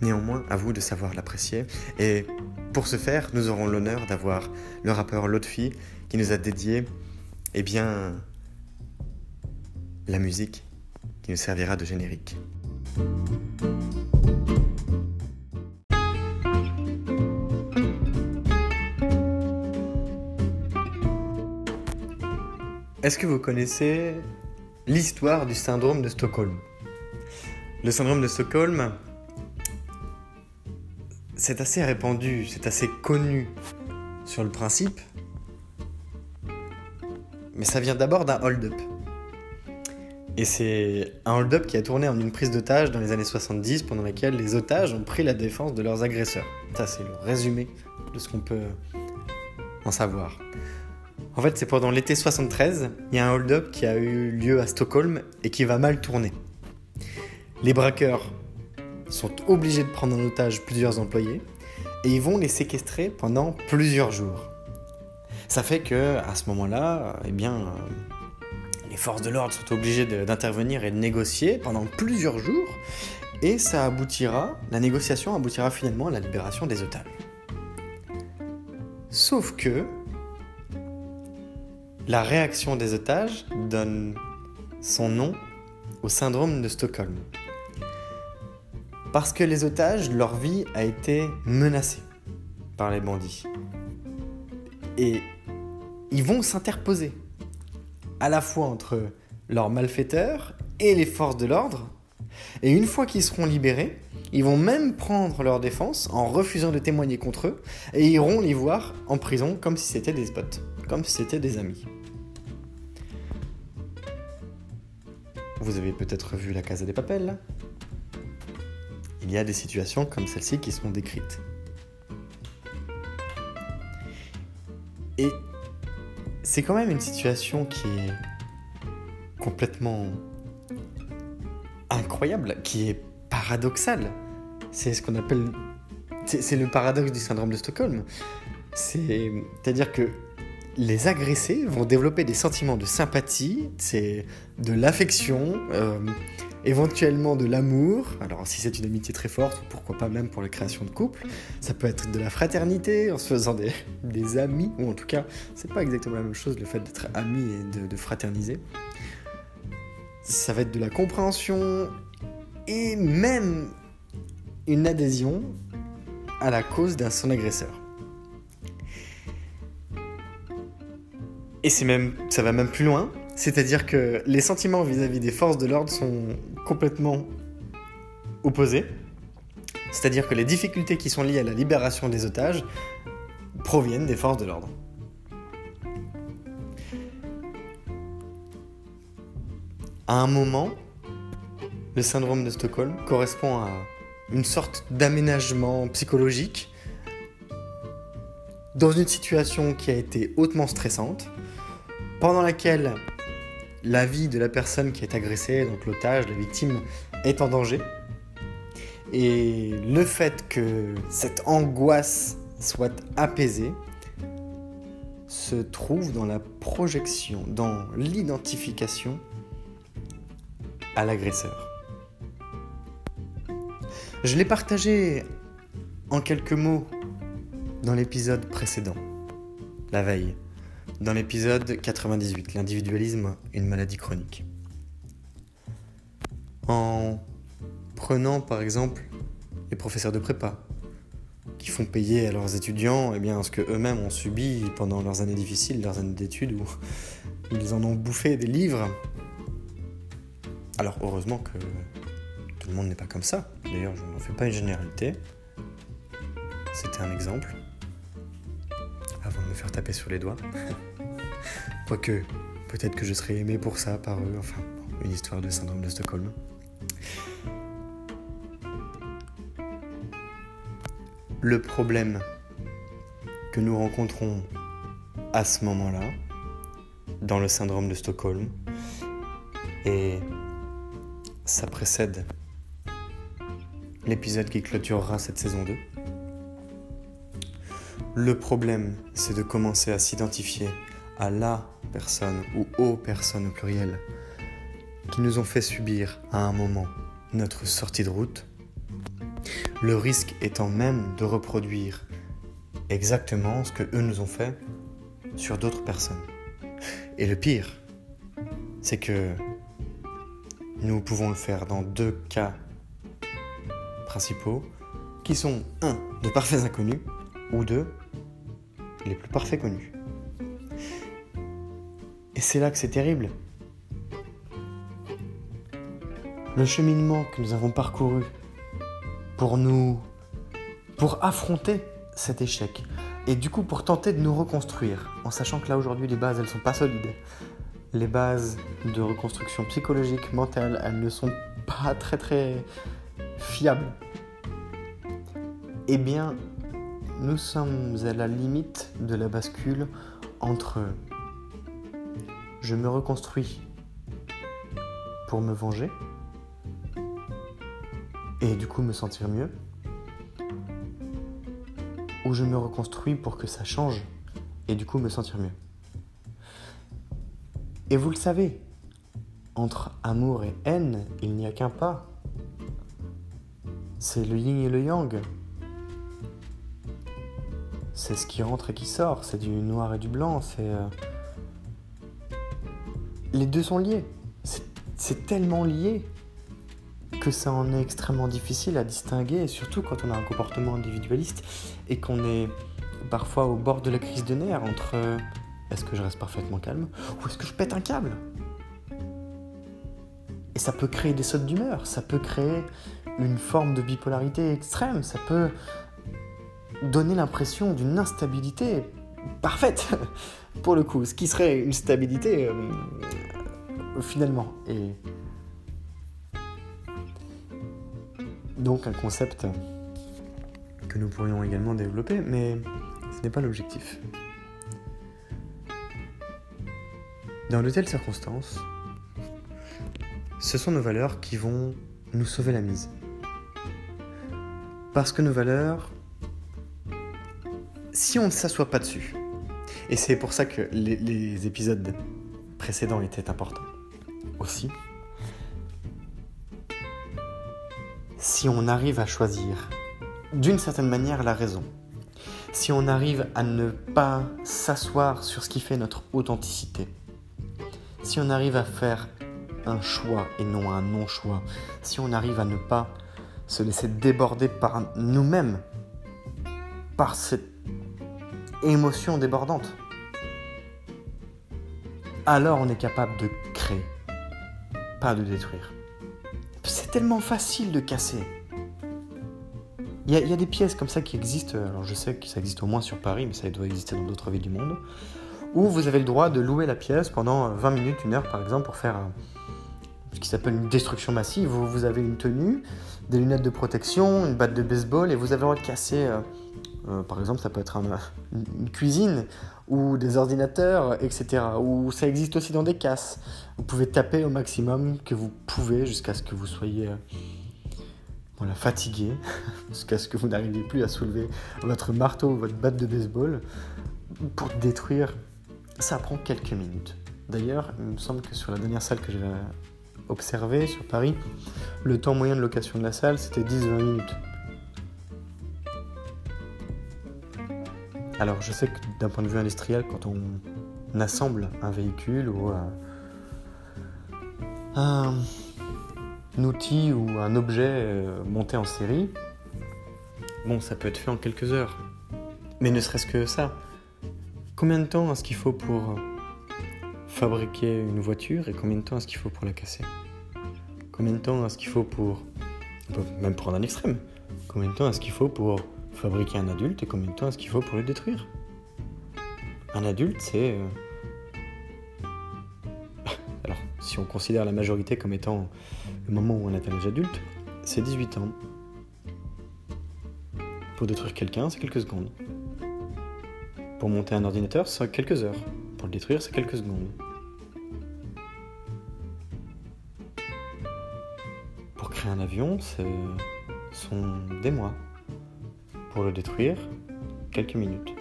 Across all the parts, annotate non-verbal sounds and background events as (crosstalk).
Néanmoins, à vous de savoir l'apprécier. Et pour ce faire, nous aurons l'honneur d'avoir le rappeur Lotfi qui nous a dédié, eh bien, la musique qui nous servira de générique. Est-ce que vous connaissez l'histoire du syndrome de Stockholm? Le syndrome de Stockholm, c'est assez répandu, c'est assez connu sur le principe, mais ça vient d'abord d'un hold-up. Et c'est un hold-up qui a tourné en une prise d'otage dans les années 70 pendant laquelle les otages ont pris la défense de leurs agresseurs. Ça, c'est le résumé de ce qu'on peut en savoir. En fait, c'est pendant l'été 73, il y a un hold-up qui a eu lieu à Stockholm et qui va mal tourner. Les braqueurs sont obligés de prendre en otage plusieurs employés et ils vont les séquestrer pendant plusieurs jours. Ça fait que à ce moment-là, eh bien, les forces de l'ordre sont obligées d'intervenir et de négocier pendant plusieurs jours et ça aboutira, la négociation aboutira finalement à la libération des otages. Sauf que la réaction des otages donne son nom au syndrome de Stockholm. Parce que les otages, leur vie a été menacée par les bandits. Et ils vont s'interposer à la fois entre leurs malfaiteurs et les forces de l'ordre. Et une fois qu'ils seront libérés, ils vont même prendre leur défense en refusant de témoigner contre eux et iront les voir en prison comme si c'était des spots, comme si c'était des amis. Vous avez peut-être vu la Casa des Papels là il y a des situations comme celle-ci qui sont décrites. Et c'est quand même une situation qui est complètement incroyable, qui est paradoxale. C'est ce qu'on appelle... C'est le paradoxe du syndrome de Stockholm. C'est-à-dire que les agressés vont développer des sentiments de sympathie, c'est de l'affection, euh, éventuellement de l'amour. Alors si c'est une amitié très forte, pourquoi pas même pour la création de couple. Ça peut être de la fraternité en se faisant des, (laughs) amis, ou en tout cas, c'est pas exactement la même chose le fait d'être ami et de, de fraterniser. Ça va être de la compréhension et même une adhésion à la cause d'un son agresseur. Et c'est même, ça va même plus loin, c'est-à-dire que les sentiments vis-à-vis des forces de l'ordre sont complètement opposés. C'est-à-dire que les difficultés qui sont liées à la libération des otages proviennent des forces de l'ordre. À un moment, le syndrome de Stockholm correspond à une sorte d'aménagement psychologique dans une situation qui a été hautement stressante, pendant laquelle la vie de la personne qui est agressée, donc l'otage, la victime, est en danger. Et le fait que cette angoisse soit apaisée se trouve dans la projection, dans l'identification à l'agresseur. Je l'ai partagé en quelques mots dans l'épisode précédent, la veille. Dans l'épisode 98, l'individualisme, une maladie chronique. En prenant par exemple les professeurs de prépa, qui font payer à leurs étudiants eh bien, ce que eux-mêmes ont subi pendant leurs années difficiles, leurs années d'études, où ils en ont bouffé des livres. Alors heureusement que tout le monde n'est pas comme ça. D'ailleurs, je n'en fais pas une généralité. C'était un exemple. Avant de me faire taper sur les doigts. (laughs) Quoique, peut-être que je serais aimé pour ça par eux. Enfin, une histoire de syndrome de Stockholm. Le problème que nous rencontrons à ce moment-là, dans le syndrome de Stockholm, et ça précède l'épisode qui clôturera cette saison 2. Le problème, c'est de commencer à s'identifier à la personne ou aux personnes au pluriel qui nous ont fait subir à un moment notre sortie de route, le risque étant même de reproduire exactement ce que eux nous ont fait sur d'autres personnes. Et le pire, c'est que nous pouvons le faire dans deux cas principaux, qui sont un, de parfaits inconnus, ou deux, les plus parfaits connus. Et c'est là que c'est terrible. Le cheminement que nous avons parcouru pour nous, pour affronter cet échec, et du coup pour tenter de nous reconstruire, en sachant que là aujourd'hui les bases elles sont pas solides. Les bases de reconstruction psychologique, mentale, elles ne sont pas très très fiables. Eh bien, nous sommes à la limite de la bascule entre je me reconstruis pour me venger et du coup me sentir mieux, ou je me reconstruis pour que ça change et du coup me sentir mieux. Et vous le savez, entre amour et haine, il n'y a qu'un pas. C'est le yin et le yang. C'est ce qui rentre et qui sort, c'est du noir et du blanc, c'est... Euh, les deux sont liés. C'est tellement lié que ça en est extrêmement difficile à distinguer, surtout quand on a un comportement individualiste et qu'on est parfois au bord de la crise de nerfs entre euh, est-ce que je reste parfaitement calme ou est-ce que je pète un câble? Et ça peut créer des sautes d'humeur, ça peut créer une forme de bipolarité extrême, ça peut donner l'impression d'une instabilité parfaite, (laughs) pour le coup, ce qui serait une stabilité euh, finalement. Et donc un concept que nous pourrions également développer, mais ce n'est pas l'objectif. Dans de telles circonstances, ce sont nos valeurs qui vont nous sauver la mise. Parce que nos valeurs, si on ne s'assoit pas dessus, et c'est pour ça que les, les épisodes précédents étaient importants aussi, si on arrive à choisir d'une certaine manière la raison, si on arrive à ne pas s'asseoir sur ce qui fait notre authenticité, si on arrive à faire un choix et non un non-choix, si on arrive à ne pas se laisser déborder par nous-mêmes, par cette émotion débordante, alors on est capable de pas de détruire tellement facile de casser. Il y, a des pièces comme ça qui existent, alors je sais que ça existe au moins sur Paris, mais ça doit exister dans d'autres villes du monde, où vous avez le droit de louer la pièce pendant 20 minutes, une heure par exemple, pour faire ce qui s'appelle une destruction massive, vous avez une tenue, des lunettes de protection, une batte de baseball, et vous avez le droit de casser, euh, euh, par exemple, ça peut être une cuisine, ou des ordinateurs, etc. Ou ça existe aussi dans des casses. Vous pouvez taper au maximum que vous pouvez jusqu'à ce que vous soyez euh, voilà, fatigué, (laughs) jusqu'à ce que vous n'arriviez plus à soulever votre marteau ou votre batte de baseball pour détruire. Ça prend quelques minutes. D'ailleurs, il me semble que sur la dernière salle que j'ai observée sur Paris, le temps moyen de location de la salle, c'était 10-20 minutes. Alors je sais que d'un point de vue industriel, quand on assemble un véhicule ou un, outil ou un objet euh, monté en série, bon, ça peut être fait en quelques heures. Mais ne serait-ce que ça. Combien de temps est-ce qu'il faut pour fabriquer une voiture et combien de temps est-ce qu'il faut pour la casser? Combien de temps est-ce qu'il faut pour... Même prendre un extrême. Combien de temps est-ce qu'il faut pour fabriquer un adulte et combien de temps est-ce qu'il faut pour le détruire? Un adulte, c'est... Euh, (laughs) alors, si on considère la majorité comme étant le moment où on atteint l'âge adulte, c'est 18 ans. Pour détruire quelqu'un, c'est quelques secondes. Pour monter un ordinateur, c'est quelques heures. Pour le détruire, c'est quelques secondes. Pour créer un avion, ce sont des mois. Pour le détruire, quelques minutes.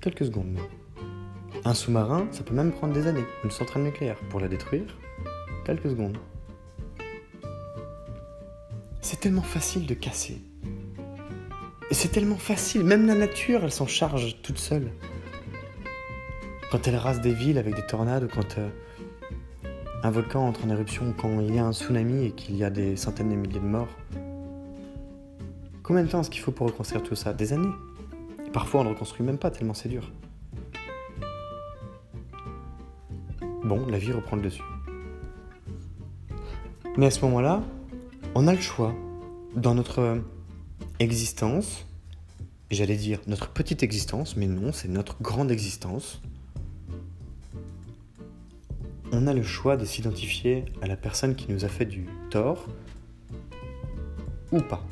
Quelques secondes. Un sous-marin, ça peut même prendre des années. Une centrale nucléaire, pour la détruire, quelques secondes. C'est tellement facile de casser. Et c'est tellement facile, même la nature, elle s'en charge toute seule. Quand elle rase des villes avec des tornades, ou quand euh, un volcan entre en éruption, ou quand il y a un tsunami et qu'il y a des centaines de milliers de morts. Combien de temps est-ce qu'il faut pour reconstruire tout ça? Des années. Parfois on ne reconstruit même pas tellement c'est dur. Bon, la vie reprend le dessus. Mais à ce moment-là, on a le choix dans notre existence, j'allais dire notre petite existence, mais non, c'est notre grande existence, on a le choix de s'identifier à la personne qui nous a fait du tort ou pas.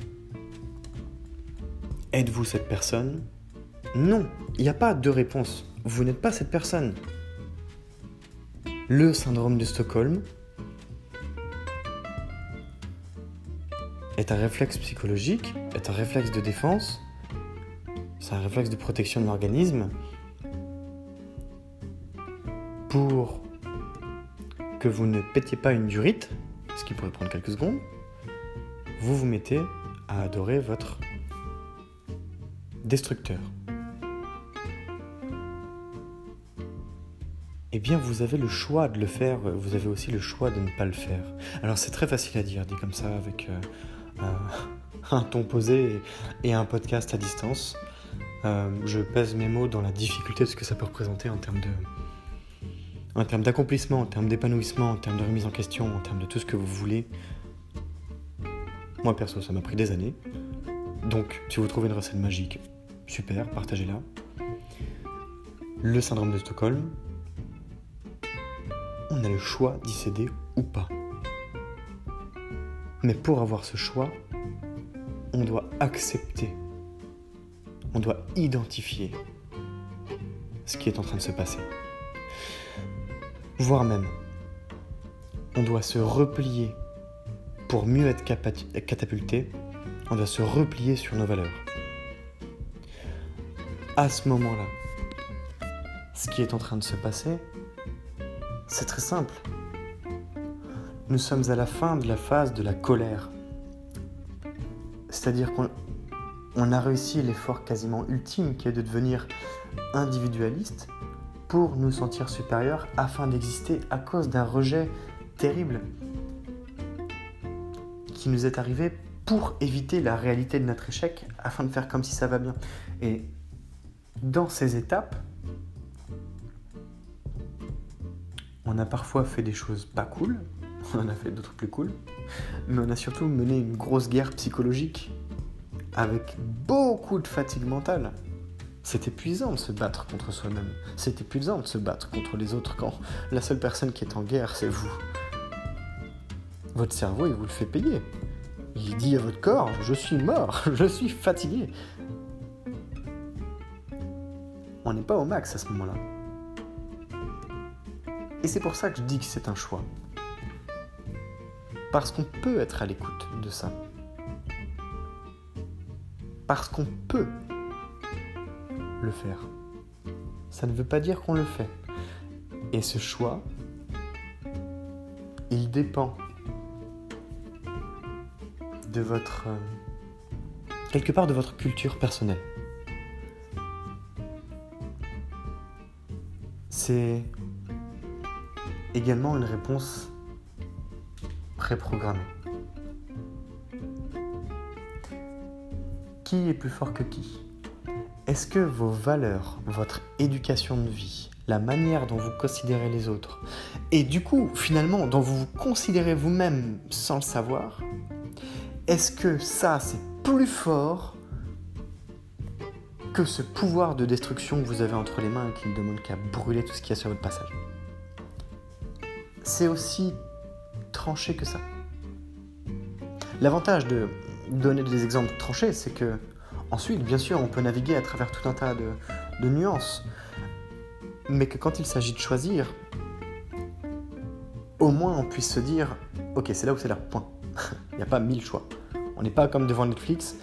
Êtes-vous cette personne? Non, il n'y a pas de réponse. Vous n'êtes pas cette personne. Le syndrome de Stockholm est un réflexe psychologique, est un réflexe de défense, c'est un réflexe de protection de l'organisme pour que vous ne pétiez pas une durite, ce qui pourrait prendre quelques secondes, vous vous mettez à adorer votre destructeur. Eh bien, vous avez le choix de le faire, vous avez aussi le choix de ne pas le faire. Alors, c'est très facile à dire, dit comme ça, avec euh, euh, (laughs) un ton posé et, un podcast à distance. Euh, je pèse mes mots dans la difficulté de ce que ça peut représenter en termes de, en termes d'accomplissement, en termes d'épanouissement, en termes de remise en question, en termes de tout ce que vous voulez. Moi perso, ça m'a pris des années. Donc, si vous trouvez une recette magique, super, partagez-la. Le syndrome de Stockholm, on a le choix d'y céder ou pas. Mais pour avoir ce choix, on doit accepter, on doit identifier ce qui est en train de se passer. Voire même, on doit se replier pour mieux être catapulté, on doit se replier sur nos valeurs. À ce moment-là, ce qui est en train de se passer, c'est très simple. Nous sommes à la fin de la phase de la colère. C'est-à-dire qu'on a réussi l'effort quasiment ultime qui est de devenir individualiste pour nous sentir supérieurs afin d'exister à cause d'un rejet terrible qui nous est arrivé pour éviter la réalité de notre échec afin de faire comme si ça va bien. Dans ces étapes, on a parfois fait des choses pas cool, (laughs) on en a fait d'autres plus cool, mais on a surtout mené une grosse guerre psychologique avec beaucoup de fatigue mentale. C'est épuisant de se battre contre soi-même. C'est épuisant de se battre contre les autres quand la seule personne qui est en guerre, c'est vous. Votre cerveau, il vous le fait payer. Il dit à votre corps, je suis mort, (laughs) je suis fatigué. On n'est pas au max à ce moment-là. Et c'est pour ça que je dis que c'est un choix. Parce qu'on peut être à l'écoute de ça. Parce qu'on peut le faire. Ça ne veut pas dire qu'on le fait. Et ce choix, il dépend de votre... Euh, quelque part de votre culture personnelle. C'est également une réponse préprogrammée. Qui est plus fort que qui? Est-ce que vos valeurs, votre éducation de vie, la manière dont vous considérez les autres, et du coup, finalement, dont vous vous considérez vous-même sans le savoir, est-ce que ça, c'est plus fort que ce pouvoir de destruction que vous avez entre les mains et qui ne demande qu'à brûler tout ce qu'il y a sur votre passage C'est aussi tranché que ça. L'avantage de donner des exemples tranchés, c'est que ensuite, bien sûr, on peut naviguer à travers tout un tas de, de nuances, mais que quand il s'agit de choisir, au moins on puisse se dire, ok, c'est là où c'est là, point. (laughs) il n'y a pas mille choix. On n'est pas comme devant Netflix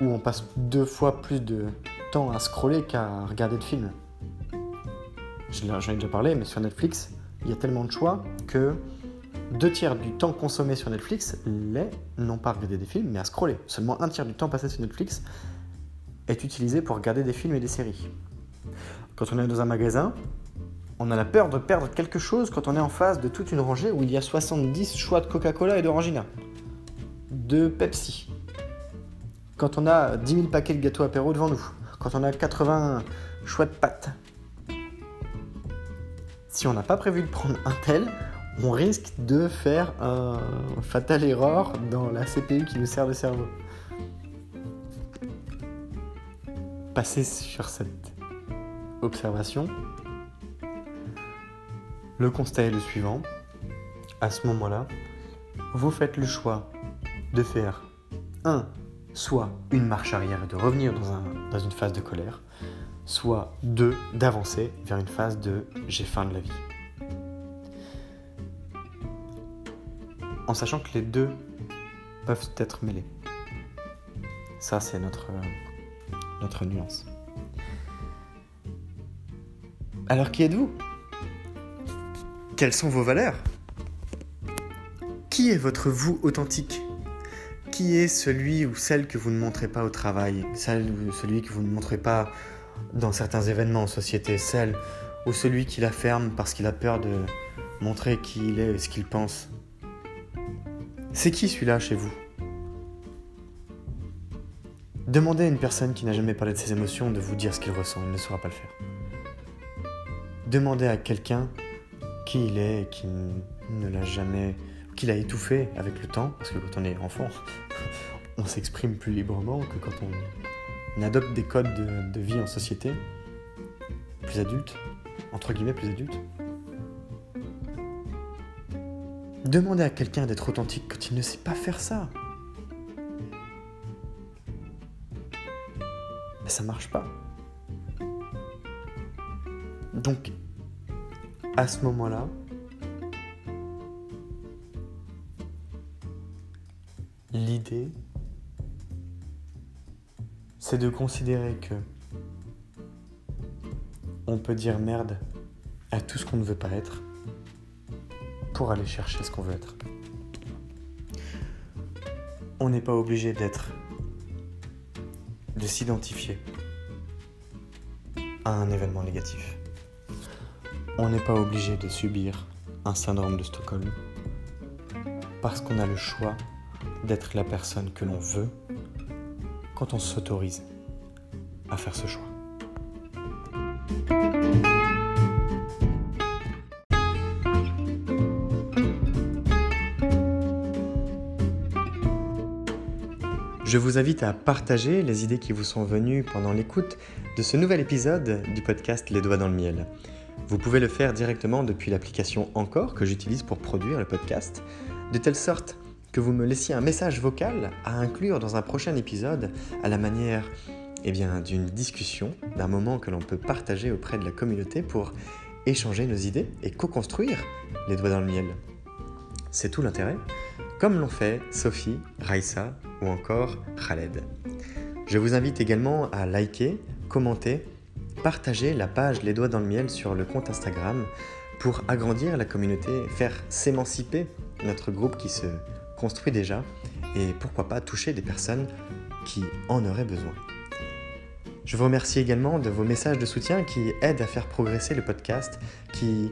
où on passe deux fois plus de temps à scroller qu'à regarder de films. J'en ai déjà parlé, mais sur Netflix, il y a tellement de choix que deux tiers du temps consommé sur Netflix l'est non pas à regarder des films, mais à scroller. Seulement un tiers du temps passé sur Netflix est utilisé pour regarder des films et des séries. Quand on est dans un magasin, on a la peur de perdre quelque chose quand on est en face de toute une rangée où il y a 70 choix de Coca-Cola et d'Orangina de Pepsi. Quand on a 10 000 paquets de gâteaux apéro devant nous. Quand on a 80 choix de pâtes. Si on n'a pas prévu de prendre un tel, on risque de faire un fatal erreur dans la CPU qui nous sert de cerveau. Passer sur cette observation, le constat est le suivant. À ce moment-là, vous faites le choix de faire un, soit une marche arrière et de revenir dans, un, dans une phase de colère, soit deux, d'avancer vers une phase de j'ai faim de la vie. En sachant que les deux peuvent être mêlés. Ça, c'est notre, notre nuance. Alors qui êtes-vous? Quelles sont vos valeurs? Qui est votre vous authentique? Qui est celui ou celle que vous ne montrez pas au travail, celle ou celui que vous ne montrez pas dans certains événements en société, celle ou celui qui la ferme parce qu'il a peur de montrer qui il est et ce qu'il pense. C'est qui celui-là chez vous? Demandez à une personne qui n'a jamais parlé de ses émotions de vous dire ce qu'il ressent, il ne saura pas le faire. Demandez à quelqu'un qui il est et qui ne l'a jamais qu'il a étouffé avec le temps, parce que quand on est enfant, on s'exprime plus librement que quand on, adopte des codes de, vie en société, plus adultes, entre guillemets plus adultes. Demandez à quelqu'un d'être authentique quand il ne sait pas faire ça. Mais ça marche pas. Donc, à ce moment-là, L'idée, c'est de considérer que on peut dire merde à tout ce qu'on ne veut pas être pour aller chercher ce qu'on veut être. On n'est pas obligé d'être, de s'identifier à un événement négatif. On n'est pas obligé de subir un syndrome de Stockholm parce qu'on a le choix d'être la personne que l'on veut quand on s'autorise à faire ce choix. Je vous invite à partager les idées qui vous sont venues pendant l'écoute de ce nouvel épisode du podcast Les doigts dans le miel. Vous pouvez le faire directement depuis l'application Encore que j'utilise pour produire le podcast, de telle sorte que vous me laissiez un message vocal à inclure dans un prochain épisode à la manière eh bien, d'une discussion, d'un moment que l'on peut partager auprès de la communauté pour échanger nos idées et co-construire les doigts dans le miel. C'est tout l'intérêt, comme l'ont fait Sophie, Raissa ou encore Khaled. Je vous invite également à liker, commenter, partager la page Les doigts dans le miel sur le compte Instagram pour agrandir la communauté, faire s'émanciper notre groupe qui se construit déjà et pourquoi pas toucher des personnes qui en auraient besoin. Je vous remercie également de vos messages de soutien qui aident à faire progresser le podcast, qui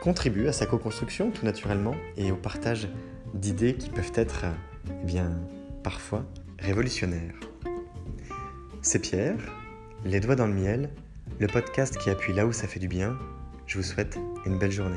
contribuent à sa co-construction tout naturellement et au partage d'idées qui peuvent être, eh bien, parfois révolutionnaires. C'est Pierre, Les Doigts dans le Miel, le podcast qui appuie là où ça fait du bien. Je vous souhaite une belle journée.